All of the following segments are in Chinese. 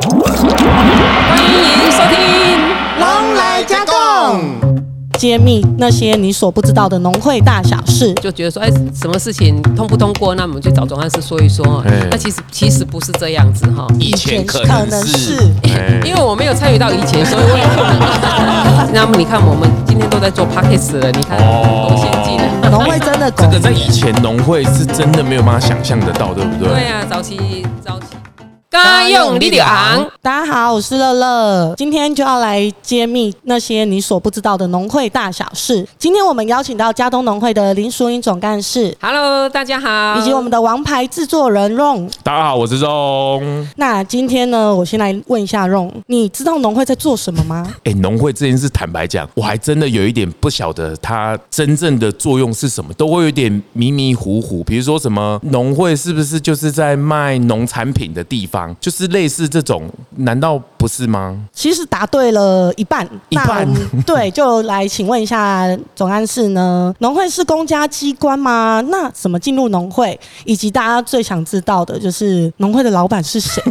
欢迎收听《龙来加工》，揭秘那些你所不知道的农会大小事。就觉得说，哎，什么事情通不通过，那我们去找总干事说一说。哎那其实其实不是这样子哈，以前可可能是能是，哎因为我没有参与到以前，所以我也不能。那么你看，我们今天都在做 podcast 了，你看多先进啊！农会真的这个在以前农会是真的没有办法想象得到，对不对？对啊，早期早期，该用你的行。大家好，我是乐乐，今天就要来揭秘那些你所不知道的农会大小事。今天我们邀请到嘉东农会的林淑英总干事，Hello，大家好，以及我们的王牌制作人 Ron。大家好，我是钟。那今天呢，我先来问一下 Ron，你知道农会在做什么吗？哎，农会这件事，坦白讲，我还真的有一点不晓得它真正的作用是什么，都会有点迷迷糊糊。比如说什么农会是不是就是在卖农产品的地方，就是类似这种，难道不是吗？其实答对了一半，一半对，就来请问一下总干事呢，农会是公家机关吗？那怎么进入农会？以及大家最想知道的就是农会的老板是谁？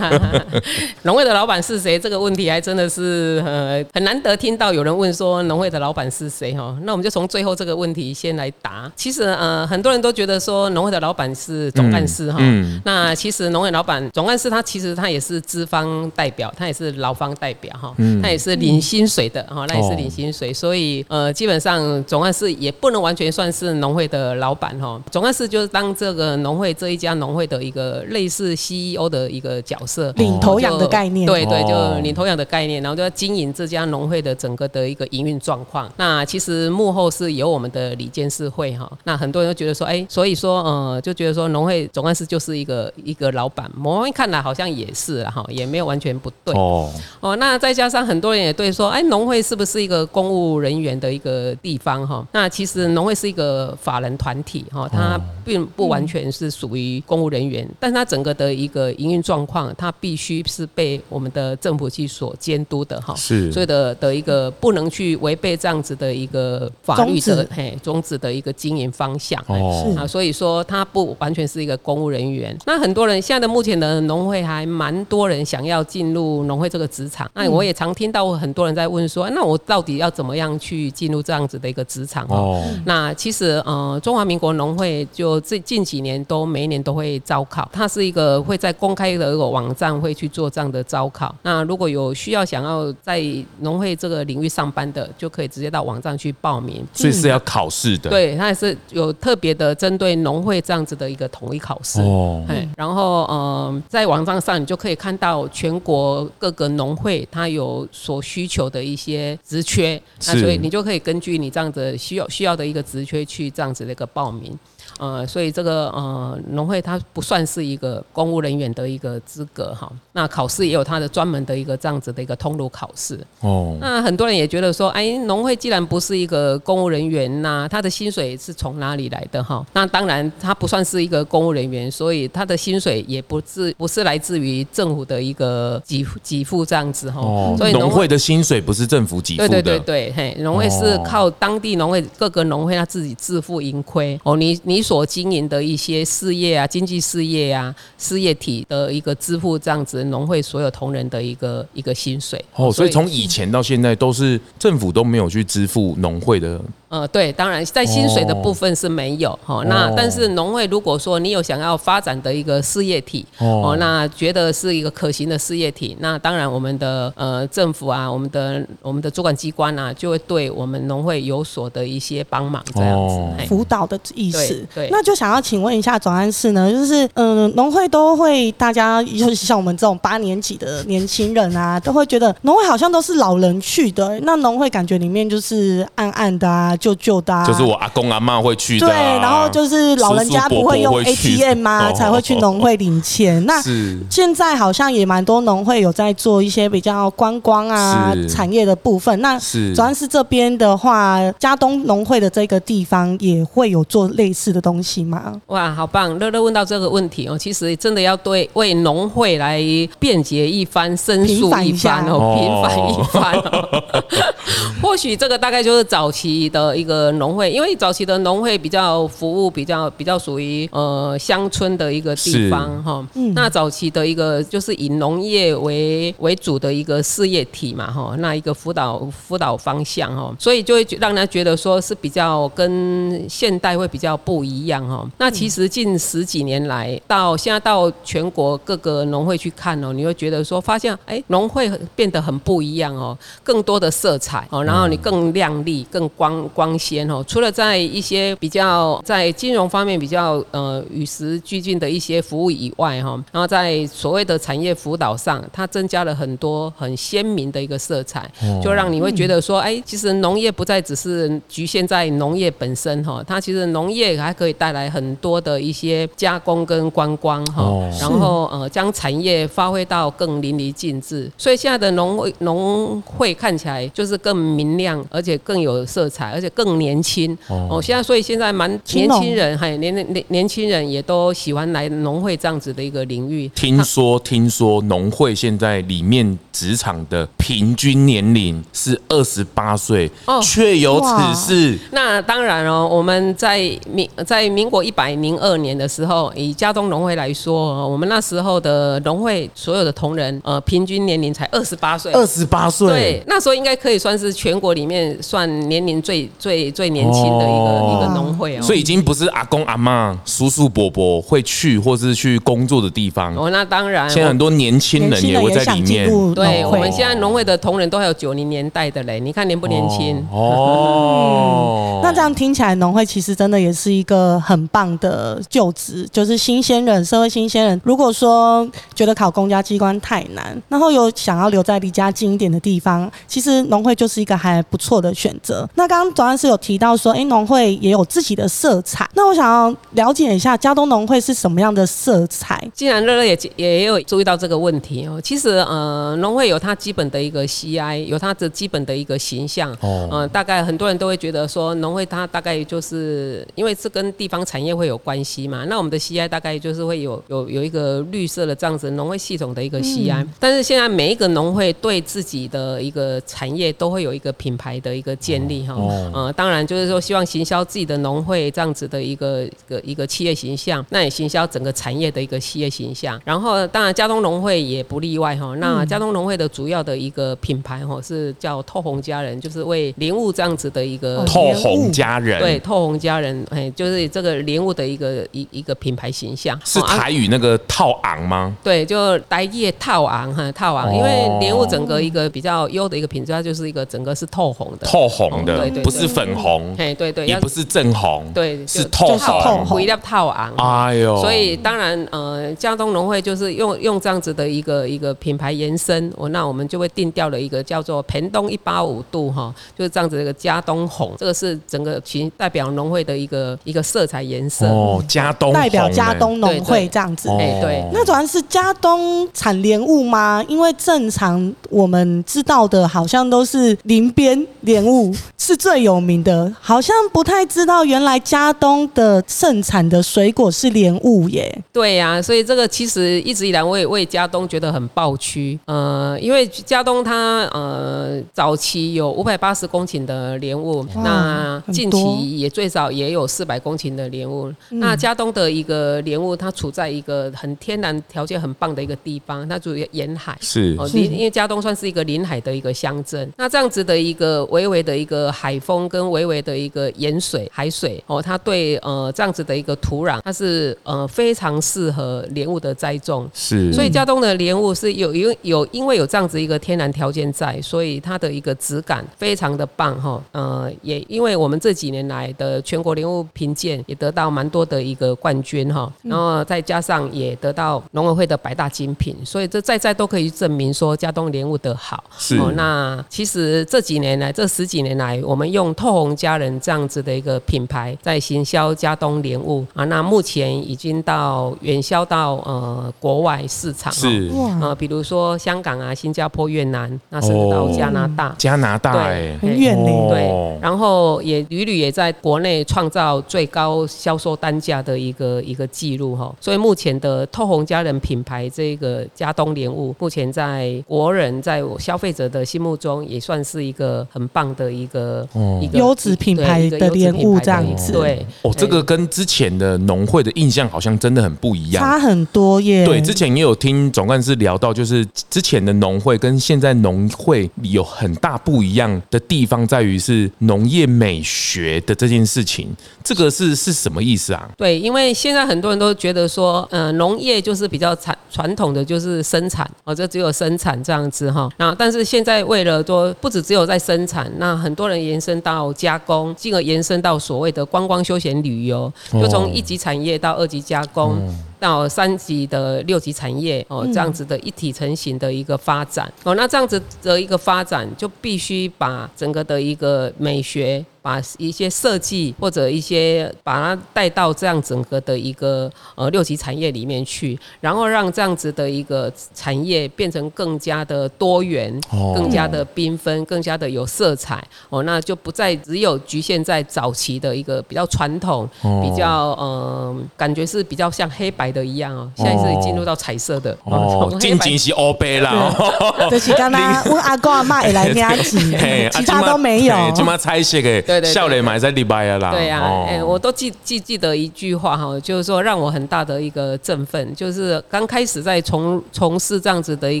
农会的老板是谁？这个问题还真的是呃很难得听到有人问说农会的老板是谁哈。那我们就从最后这个问题先来答。其实呃很多人都觉得说农会的老板是总干事哈。嗯那其实农会老板总干事他其实他也是资方代表，他也是劳方代表哈。嗯他也是领薪水的哈，那也是领薪水，所以呃基本上总干事也不能完全算是农会的老板哈。总干事就是当这个农会这一家农会的一个类似 CEO 的一个角色。领头羊的概念。对对，哦就领头羊的概念，然后就要经营这家农会的整个的一个营运状况。那其实幕后是由我们的李监事会哈。那很多人都觉得说，哎，所以说呃，就觉得说农会总干事就是一个一个老板，某看来好像也是哈，也没有完全不对。哦，哦，那再加上很多人也对说，哎，农会是不是一个公务人员的一个地方哈？那其实农会是一个法人团体哈，它并不完全是属于公务人员，但是它整个的一个营运状况，它必须是被我们的政府去所监督的哈。是所以的的一个不能去违背这样子的一个法律的嘿宗旨的一个经营方向。嘿哦啊，所以说它不完全是一个公务人员。那很多人现在的目前的农会还蛮多人想要进入农会这个职场。那我也常听到很多人在问说，那我到底要怎么样去进入这样子的一个职场？哦。哦，那其实呃，中华民国农会就这近几年都每一年都会招考，它是一个会在公开的一个网站会去做这样的招考。那如果有需要想要在农会这个领域上班的，就可以直接到网站去报名。所以是要考试的。，对，它也是有特别的针对农会这样子的一个统一考试。哦，哎，然后呃，在网站上你就可以看到全国各个农会它有所需求的一些职缺，那所以你就可以根据你这样子需要需要的一个职缺去这样子的一个报名。呃，所以这个呃农会它不算是一个公务人员的一个资格哈。那考试也有它的专门的一个这样子的一个通路考试。哦，那很多人也觉得说，哎，农会既然不是一个公务人员，那他的薪水是从哪里来的哈？那当然，他不算是一个公务人员，所以他的薪水也不是不是来自于政府的一个给付给付这样子哈。哦，所以农会的薪水不是政府给付对的，对对对，嘿，农会是哦靠当地农会各个农会他自己自负盈亏哦，你你所经营的一些事业啊、经济事业啊、事业体的一个支付这样子，农会所有同仁的一个一个薪水。哦，所以从以前到现在都是政府都没有去支付农会的呃，对，当然在薪水的部分是没有哈、哦。那哦。但是农会如果说你有想要发展的一个事业体哦。哦那觉得是一个可行的事业体，那当然我们的呃政府啊，我们的我们的主管机关啊，就会对我们农会有所的一些帮忙这样子。哦。辅导的意思对对，那就想要请问一下总干事呢，就是嗯，呃农会都会大家，尤其像我们这种八年级的年轻人啊，都会觉得农会好像都是老人去的，那农会感觉里面就是暗暗的啊、旧旧的啊，就是我阿公阿妈会去的对，啊、然后就是老人家不会用 ATM 啊，哦才会去农会领钱。那是现在好像也蛮多农会有在做一些比较观光啊产业的部分。那是主要是这边的话，加东农会的这个地方也会有做类似的东西吗？哇，好棒！乐乐问到这个问题哦，其实真的要对为农会来辩解一番、申诉一番哦，平平反反一番哦。或许这个大概就是早期的的一个农会，因为早期的农会比较服务比较比较属于呃乡村的一个地方哈。那早期的一个就是以农业为为主的一个事业体嘛哈，那一个辅导辅导方向哈，所以就会让人觉得说是比较跟现代会比较不一样哈。那其实近十几年来到现在到全国各个农会去看哦，你会觉得说发现哎农会变得很不一样哦，更多的色彩哦，然后你更亮丽、更光光鲜哦。除了在一些比较在金融方面比较呃与时俱进的一些服务以外哈，然后在所谓的产业辅导上，它增加了很多很鲜明的一个色彩，就让你会觉得说哎，其实农业不再只是局限在农业本身哈，它其实农业还可以带来很多的一些加工跟观光哈，然后呃将产业发挥到更淋漓尽致。所以现在的农会农会看起来就是更明亮，而且更有色彩，而且更年轻哦。现在所以现在蛮年轻人还年年年轻人也都喜欢来农会这样子的一个领域。听说听说农会现在里面职场的平均年龄是二十八岁，确有此事。那当然哦，我们在民在民国一百零二年的时候，以家东农会来说，我们那时候的农会所有的同仁，呃，平均年龄才二十八岁。二十八岁，对，那时候应该可以算是全国里面算年龄最最最年轻的一个一个农会哦。所以已经不是阿公阿妈、叔叔伯伯会去或是去工作的地方哦。那当然，现在很多年轻人也会在里面。对，我们现在农会的同仁都还有九零年代的嘞，你看年不年轻？哦，那这样听起来，农会其实真的也是一个很棒的就职，就是新鲜人、社会新鲜人。如果说觉得考公家机关太难，然后有想要留在离家近一点的地方，其实农会就是一个还不错的选择。那刚刚总干事有提到说，哎，农会也有自己的色彩。那我想要了解一下，嘉东农会是什么样的色彩？既然乐乐也也有注意到这个问题哦，其实呃，农会有它基本的一个 CI，有它的基本的一个形象。哦，嗯，大概很多人都会觉得说，农会它大概就是因为是跟地方产业会有关系嘛。那我们的 CI 大概就是会有有有一个绿色的这样子农会系统的一个 CI，但是现在每一个农会对自己的一个产业都会有一个品牌的一个建立哈。哦，呃，当然就是说希望行销自己的农会这样子的一个一个一个企业形象，那也行销整个产业的一个企业形象。然后当然嘉东农会也不例外哈。那嘉东农会的主要的一个品牌哈是叫透红家人，就是为莲雾这样子的一个透红家人。对，透红家人，哎，就是这个莲雾的一个一一个品牌形象。是台语那个套昂吗？对，就台叶套昂哈，套昂，因为莲雾整个一个比较优的一个品质，它就是一个整个是透红的，透红的，对对，不是粉红，哎对对，也不是正红，对，是透红，不一定要套昂。哎呦，所以当然呃，江东农会就是用用这样子的一个一个品牌延伸，我那我们就会定调了一个叫做盆东一八五度哈，就是这样子一个加东红，这个是整个其代表农会的一个一个色彩颜色哦，加东代表加东农会这样子，哎对，那主要是加东产莲雾吗？因为正常我们知道的，好像都是林边莲雾是最有名的，好像不太知道原来加东的盛产的水果是莲雾耶。对呀，所以这个其实一直以来我也为加东觉得很抱屈，呃，因为加东它呃早期有五百八十公顷的莲雾，那近期也最少也有四百公顷的莲雾。那加东的一个莲雾，它处在一个很天然条件很棒的一个地方，它属于沿海，是。哦，临因为加东算是一个临海的一个乡镇，那这样子的一个微微的一个海风跟微微的一个盐水海水哦，它对呃这样子的一个土壤，它是呃非常适合莲雾的栽种，是，所以加东的莲雾是有有有因为有这样子一个天然条件在，所以它的一个质感非常的棒哈，呃，也因为我们这几年来的全国莲雾评鉴也得到蛮多的一个冠军哈，然后再加上也得到农委会的百大精品，所以这在在都可以证明说加东莲雾的好。是，那其实这几年来这十几年来，我们用透红家人这样子的一个品牌在行销加东莲雾啊，那目前已经到远销到呃国外市场是，呃，比如说香港啊、新加坡、越南，那甚至到加拿大，加拿大哎，很远呢。对，然后也屡屡也在国内创造最高销售单价的一个一个记录哈。所以目前的透红家人品牌这个加东莲雾，目前在国人在消费者的心目中也算是一个很棒的一个一个优质品牌的莲雾这样子对，哦，这个跟之前的农会的印象好像真的很不一样。差很多耶。对，之前也有听总干事聊到，就是之前的农会跟现在农会有很大不一样的地方，在于是农业美学的这件事情。这个是是什么意思啊？对，因为现在很多人都觉得说，呃，农业就是比较传传统的，就是生产哦，这只有生产这样子哈。那但是现在为了多，不止只有在生产，那很多人延伸到加工，进而延伸到所谓的观光休闲旅游，就从一级产业到二级加工。到三级的六级产业哦，这样子的一体成型的一个发展。哦，那这样子的一个发展就必须把整个的一个美学。把一些设计或者一些把它带到这样整个的一个呃六级产业里面去，然后让这样子的一个产业变成更加的多元、哦。更加的缤纷、更加的有色彩。哦，那就不再只有局限在早期的一个比较传统、哦。比较呃感觉是比较像黑白的一样哦，现在是进入到彩色的哦，从黑白近景是欧杯啦，哦就是刚刚问阿公阿妈也来压挤，嘿其他都没有。今嘛拆卸给对对对笑脸买在礼拜啊啦。对呀、哦哎、我都记记记得一句话哈，就是说让我很大的一个振奋，就是刚开始在从从事这样子的一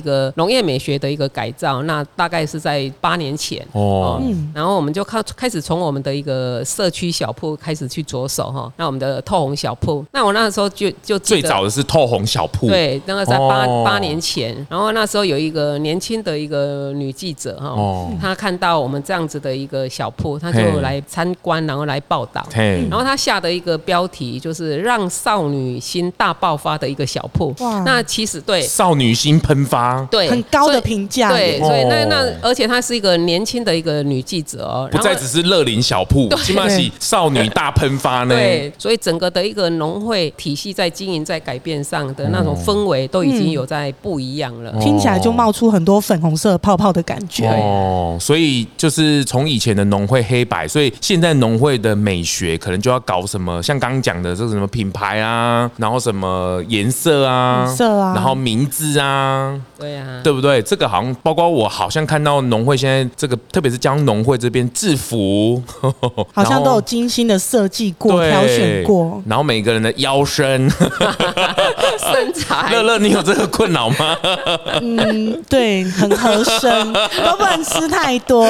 个农业美学的一个改造，那大概是在八年前。哦，然后我们就开开始从我们的一个社区小铺开始去着手哈，那我们的透红小铺，那我那时候就就最早的是透红小铺，，对，那个在八哦。八年前，然后那时候有一个年轻的一个女记者哈，哦。她看到我们这样子的一个小铺，她就来参观，然后来报道。嘿，然后她下的一个标题就是“让少女心大爆发”的一个小铺哇。那其实对。少女心喷发，对很高的评价对，所以那哦。那而且她是一个年轻的一个女记者哦，不再只是乐龄小铺，起码是少女大喷发呢。对，所以整个的一个农会体系在经营、在改变上的那种氛围都已经有在不一样了。听起来就冒出很多粉红色泡泡的感觉。哦，所以就是从以前的农会黑白，所以现在农会的美学可能就要搞什么，像刚刚讲的这个什么品牌啊，然后什么颜色啊，颜色啊然后名字啊，对啊、对不对？这个好像包括我好像看到农会现在这个，特别是江农会这边制服，好像都有 精心的设计过、挑选过。然后每个人的腰身，身材乐乐，你有这个困扰吗？嗯，对，很合身，都不能吃太多。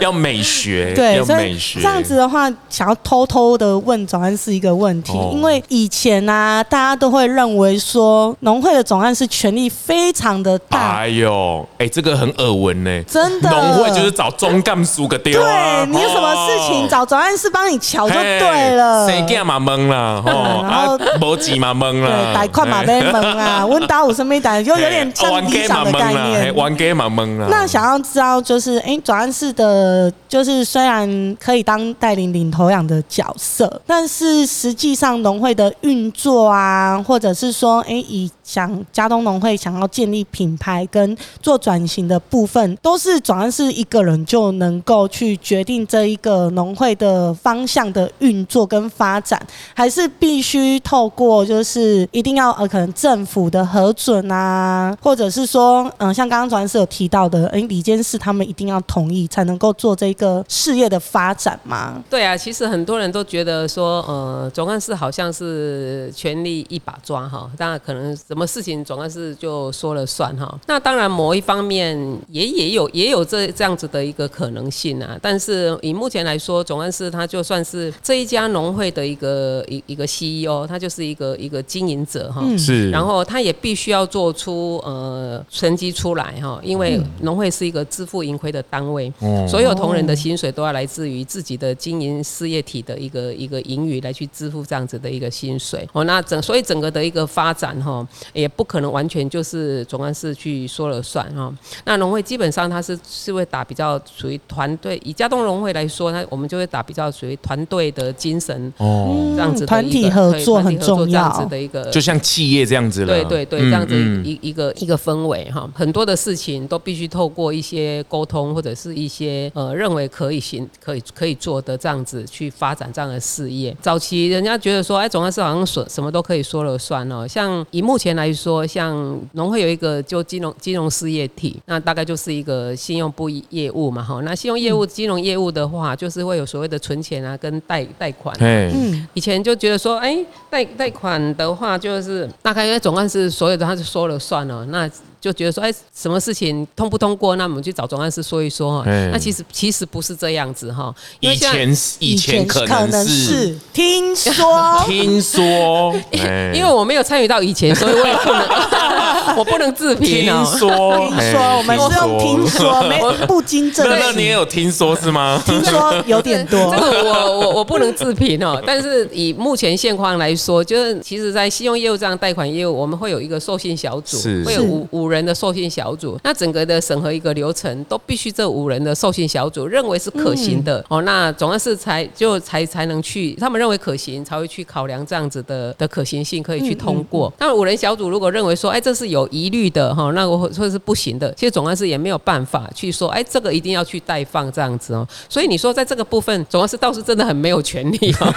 要美学，对，要所以美学，这样子的话，想要偷偷的问早安是一个问题，哦因为以前啊，大家都会认为说农会的总干事权力非常的大，哎呦，哎，这个很耳闻呢。真的。农会就是找中干叔个丢啊，对你有什么事情哦找总干事帮你瞧就嘿对了。谁干嘛懵了？哦，然后啊，无钱嘛懵了，对，贷款嘛被蒙啊，温达五生没贷，就有点像玩理想的概，念。玩 gay 嘛懵啦。那想要知道，就是哎，转案室的，就是虽然可以当带领领头羊的角色，但是实际上农会的运作啊，或者是说，哎，以想加东农会想要建立品牌跟做转型的部分，都是转案室一个人就能够去决定这一个农会的方向的运作跟发展，还是必须透过就是一定要呃可能政府的核准啊，或者是说嗯、像刚刚转是有提到的，哎、李监事他们一定要同意才能够做这个事业的发展嘛？对啊，其实很多人都觉得说，呃，总干事好像是权力一把抓哈，当然可能什么事情总干事就说了算哈。那当然某一方面也也有也有这这样子的一个可能性啊，但是以目前来说，总干事他就算是这一家农会的一个一一个 CEO，他就是一个一个经营者哈。嗯是，然后他也必须要做出呃成绩出来哈，因为农会是一个自负盈亏的单位，哦所有同仁的薪水都要来自于自己的经营事业体的一个一个盈余来去支付这样子的一个薪水哦。那整所以整个的一个发展哈，也不可能完全就是总干事去说了算哈。那农会基本上它是是会打比较属于团队，以家东农会来说，那我们就会打比较属于团队的精神哦，这样子的一个团体合作很重做这样子。的一个就像企业这样子了。对对对，嗯这样子嗯一一个一个氛围哈，很多的事情都必须透过一些沟通或者是一些呃认为可以行、可以可以做的这样子去发展这样的事业。早期人家觉得说，哎，总干事好像说什么都可以说了算哦。像以目前来说，像农会有一个就金融金融事业体，那大概就是一个信用部业务嘛哈。那信用业务、金融业务的话，就是会有所谓的存钱啊跟贷贷款啊。嗯，以前就觉得说，哎、贷贷贷款的话，就是大概因为总干事所有的他就说了算了，那就觉得说，哎、什么事情通不通过，那我们去找总干事说一说哈。嗯那其实其实不是这样子哈，因为以前以前可能是。是听说。听说，哎 因为我没有参与到以前，所以我也不能，我不能自评听哦。说，听哎说，我们是用听说，没不经证乐乐，你也。有听说是吗？听说有点多。这，个我我我不能自评哦，但是以目前现况来说，就是其实，在信用业务这样贷款业务，我们会有一个授信小组是，会有五五人的授信小组。那整个的审核一个流程，都必须这五人的授信小组认为是可行的、嗯哦，那总要是才就才才能去，他们认为可行，才会去考量这样子的的可行性，可以去通过。那五人小组如果认为说，哎，这是有疑虑的哈、那我或者是不行的，其实总要是也没有办法去说，哎，这个一定要去代放这样子哦。所以你说在这个部分，总要是倒是真的很没有权利哦，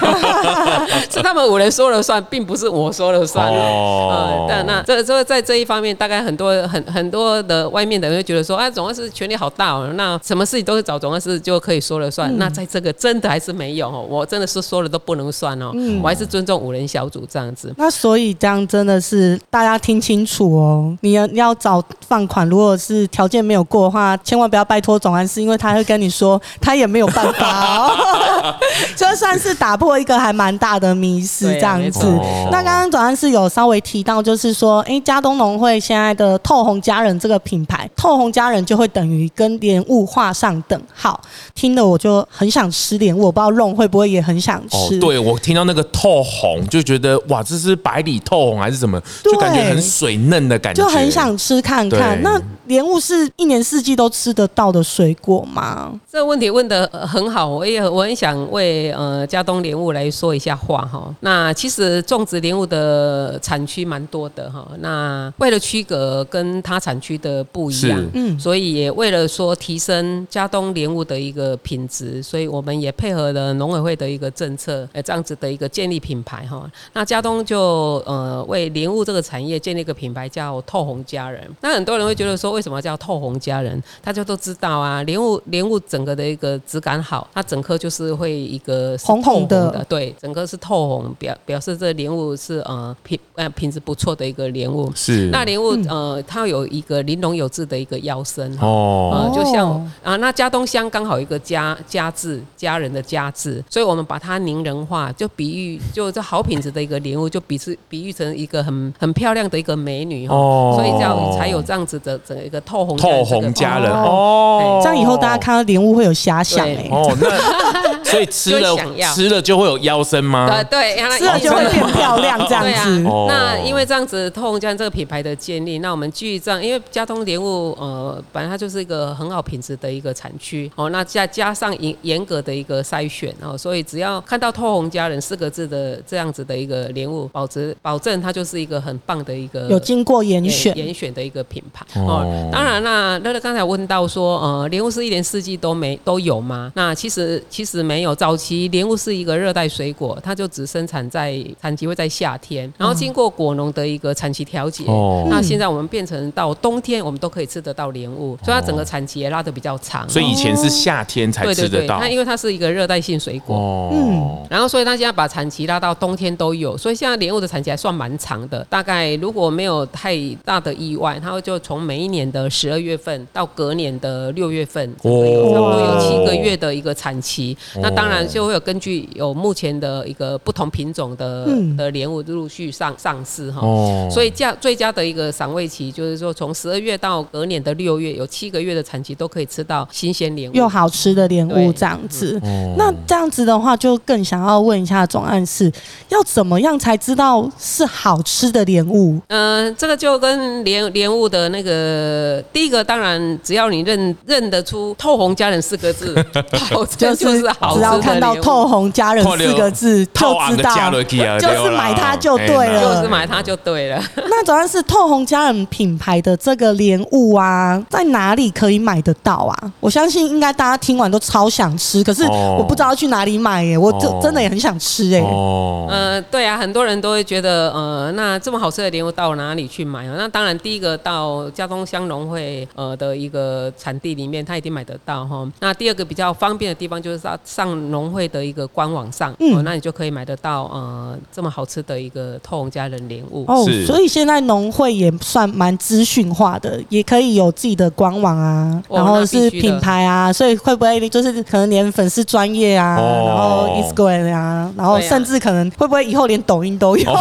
是他们五人说了算，并不是我说了算。哦呃，但那这这在这一方面，大概很多很很多的外面的人会觉得说，哎，总干事权力好大哦，那什么事情都是找总干事就可以说了算。那在这个真的还是没有哦，我真的是说了都不能算哦，我还是尊重五人小组这样子。那所以这样真的是大家听清楚哦，你要要找放款，如果是条件没有过的话，千万不要拜托总干事，因为他会跟你说他也没有办法哦。这算是打破一个还蛮大的迷思，这样子。那刚刚总干事有稍微提到，就是说，哎，加东农会现在的透红家人这个品牌，透红家人就会等于跟莲雾画上等号。听的我就很想吃莲雾，我不知道弄会不会也很想哦吃。，对我听到那个透红，就觉得哇，这是白里透红还是什么？就感觉很水嫩的感觉，就很想吃看看。那莲雾是一年四季都吃得到的水果吗？这个问题问得呃很好，我也我很想为呃嘉东莲雾来说一下话哈。那其实种植莲雾的产区蛮多的哈。那为了区隔跟它产区的不一样，嗯所以也为了说提升嘉东莲雾的一个品质，所以我们也配合了农委会的一个政策，呃，这样子的一个建立品牌哈。那嘉东就呃为莲雾这个产业建立一个品牌叫透红佳人。那很多人会觉得说，为什么叫透红佳人？大家都知道啊，莲雾莲雾整个的一个质感好，它整颗就是会一个是红红透的对，整个是透红，表表示这莲雾是呃品呃品质不错的一个莲雾。是那莲雾呃，它有一个玲珑有致的一个腰身。哦。呃，就像哦。啊，那家东乡刚好一个家家字，家人的家字，所以我们把它拟人化，就比喻就这好品质的一个莲雾，就比是比喻成一个很很漂亮的一个美女，哦。所以叫才有这样子的整个一个透红透红佳人。哦哦，这样以后大家看到莲雾会有遐想对。哎、哦，那 所以吃了想要吃了就会有腰身吗？对对，吃了就会变漂亮这样子。哦那因为这样子透红家人这个品牌的建立，那我们基于这样，因为交通莲雾呃本来它就是一个很好品质的一个产区哦，那再加上严严格的一个筛选哦，所以只要看到透红家人四个字的这样子的一个莲雾，保值保证它就是一个很棒的一个有经过严选，严选的一个品牌哦哦。当然啦，乐乐刚才问到说，呃，莲雾是一年四季都没都有吗？那其实其实没有，早期莲雾是一个热带水果，它就只生产在产期会在夏天，然后经过果农的一个产期调节，哦那现在我们变成到冬天我们都可以吃得到莲雾，所以它整个产期也拉得比较长。所以以前是夏天才吃得到那因为它是一个热带性水果，哦，嗯然后，所以他现在把产期拉到冬天都有，所以现在莲雾的产期还算蛮长的。大概如果没有太大的意外，它就从每一年的十二月份到隔年的六月份，差不多有七个月的一个产期。哦那当然就会有根据有目前的一个不同品种的嗯的莲雾陆续上上市哈。哦所以价最佳的一个赏味期，就是说从十二月到隔年的六月，有七个月的产期都可以吃到新鲜莲雾。又好吃的莲雾这样子。哦那这样子的话，就更想要问一下总案是，要怎么样才知道是好吃的莲雾？嗯、这个就跟莲莲雾的那个第一个，当然只要你认认得出“透红家人”四个字，保证就是好只要看到“透红家人”四个字，就知道就是买它就对了，就是买它就对了。那主要是透红家人品牌的这个莲雾啊，在哪里可以买得到啊？我相信应该大家听完都超想吃，可是我不知道去哪里买耶，我真真的也很想吃哎。哦，呃，对啊，很多人都会觉得，呃，那这么好吃的莲雾到哪里去买啊？那当然，第一个到家中香农会呃的一个产地里面，他一定买得到哈。那第二个比较方便的地方就是上上农会的一个官网上，嗯，那你就可以买得到呃这么好吃的一个透红家人莲雾哦。所以现在农会也算蛮资讯化的，也可以有自己的官网啊，然后是品牌啊，所以会不会就是可能连粉丝专业啊，然后 Instagram 啊，然后甚至可能会不会以后连抖音都有？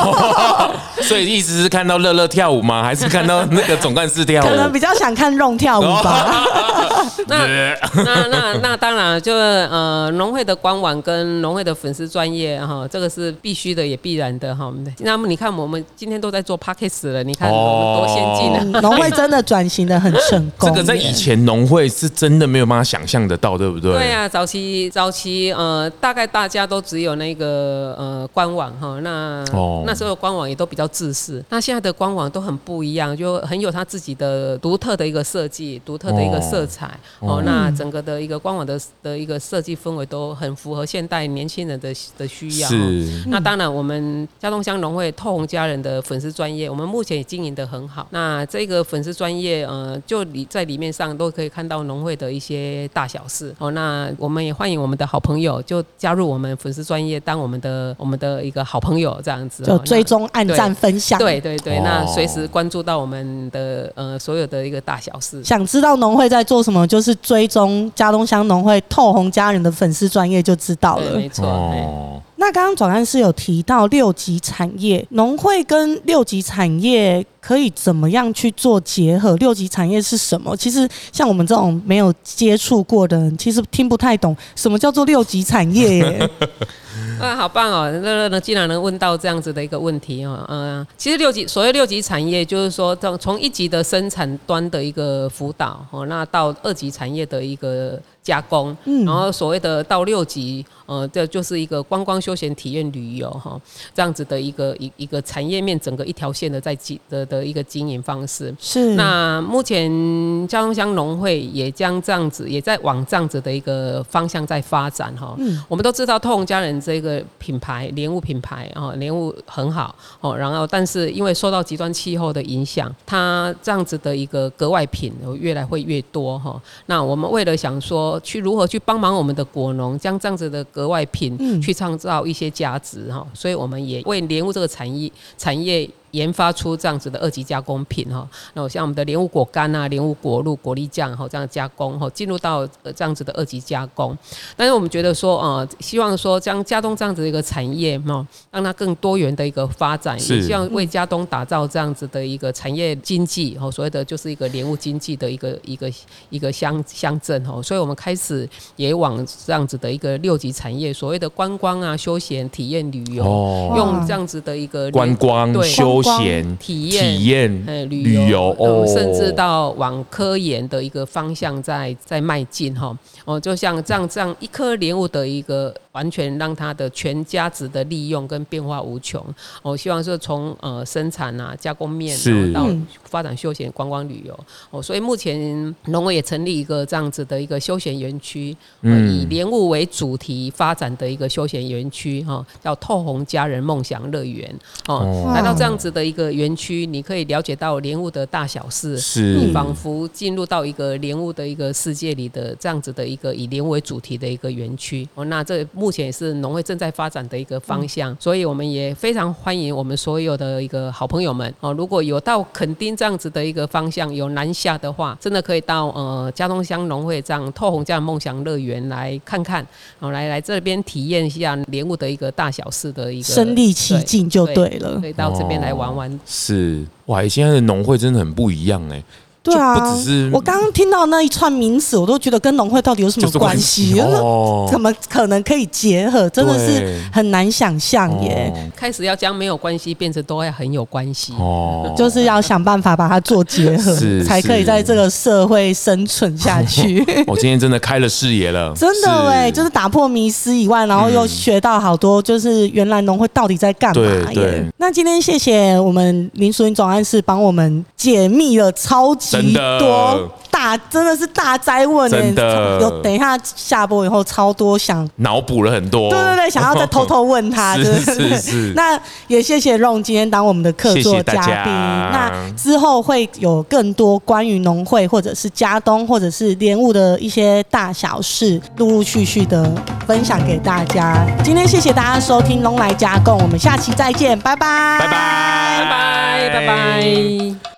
所以意思是看到乐乐跳舞吗？还是看到那个总干事跳舞？可能比较想看肉跳舞吧。那 那那那当然，就呃农会的官网跟农会的粉丝专业哈，这个是必须的，也必然的哈。那么你看，我们今天都在做 p a c k a g e 了，你看我们多先进啊！农会真的转型的很成功。这个在以前农会是真的没有办法想象得到，对不对？对啊，早期早期呃，大概大家都只有那个呃官网哈，那那时候官网也都比较自私。那现在的官网都很不一样，就很有他自己的独特的一个设计，独特的一个色彩。哦，那整个的一个官网的的一个设计氛围都很符合现代年轻人的的需要。是。那当然，我们家东乡农会透红家人的粉丝专业，我们目前也经营的很好。那这个粉丝专业，呃，就里在里面上都可以看到农会的一些大小事。哦，那我们也欢迎我们的好朋友就加入我们粉丝专业，当我们的我们的一个好朋友这样子。就追踪、按赞、分享。对对对，那随时关注到我们的呃所有的一个大小事。想知道农会在做什么，就是追踪家东乡农会透红家人的粉丝专业就知道了。没错。哦。那刚刚转案是有提到六级产业，农会跟六级产业可以怎么样去做结合？六级产业是什么？其实像我们这种没有接触过的人，其实听不太懂什么叫做六级产业耶。啊，好棒哦！那那那，既然能问到这样子的一个问题哦，嗯，其实六级所谓六级产业，就是说从从一级的生产端的一个辅导哦，那到二级产业的一个。加工，然后所谓的到六级，呃，这就是一个观光休闲体验旅游哈，这样子的一个一一个产业面整个一条线的在经的的一个经营方式。是。那目前交通乡农会也将这样子，也在往这样子的一个方向在发展哈。嗯。我们都知道透红家人这个品牌莲雾品牌啊，莲雾很好哦，然后但是因为受到极端气候的影响，它这样子的一个格外品越来会越多哈。那我们为了想说。去如何去帮忙我们的果农，将这样子的格外品去创造一些价值哈，所以我们也为莲雾这个产业产业。研发出这样子的二级加工品哈，那我像我们的莲雾果干啊、莲雾果露、果粒酱哈，这样加工哈，进入到这样子的二级加工。但是我们觉得说，呃，希望说将加东这样子的一个产业哈，让它更多元的一个发展，也希望为加东打造这样子的一个产业经济哈，所谓的就是一个莲雾经济的一个一个一个乡乡镇哈。所以我们开始也往这样子的一个六级产业，所谓的观光啊、休闲体验旅游，用这样子的一个观光休。闲体验、体验、旅游，哦，甚至到往科研的一个方向在在迈进哈。哦，就像这样这样一颗莲雾的一个。完全让它的全家值的利用跟变化无穷。我希望是从呃生产啊加工面然后到发展休闲观光旅游。哦，所以目前农委也成立一个这样子的一个休闲园区，以莲雾为主题发展的一个休闲园区哈，叫透红家人梦想乐园。哦，来到这样子的一个园区，你可以了解到莲雾的大小事，是仿佛进入到一个莲雾的一个世界里的这样子的一个以莲为主题的一个园区。哦，那这目目前也是农会正在发展的一个方向，所以我们也非常欢迎我们所有的一个好朋友们哦。如果有到垦丁这样子的一个方向有南下的话，真的可以到呃嘉东乡农会这样透红家梦想乐园来看看，哦，来来这边体验一下莲雾的一个大小事的一个身临其境就对了，可以到这边来玩玩。是哇，现在的农会真的很不一样哎。对啊，不只是我刚刚听到那一串名词，我都觉得跟农会到底有什么关系？哦怎么可能可以结合？真的是很难想象耶。开始要将没有关系变成都要很有关系。哦，就是要想办法把它做结合，才可以在这个社会生存下去。我今天真的开了视野了，真的哎，就是打破迷思以外，然后又学到好多，就是原来农会到底在干嘛耶。那今天谢谢我们林淑英总干事帮我们解密了超级真的多大，真的是大灾问的有等一下下播以后超多想。脑补了很多，对对对，想要再偷偷问他，是是是 那也谢谢 Ron 今天当我们的客座嘉宾。家那之后会有更多关于农会或者是家东或者是莲雾的一些大小事，陆陆续续的分享给大家。今天谢谢大家收听《龙来加贡》，我们下期再见，拜拜，拜拜拜拜拜拜。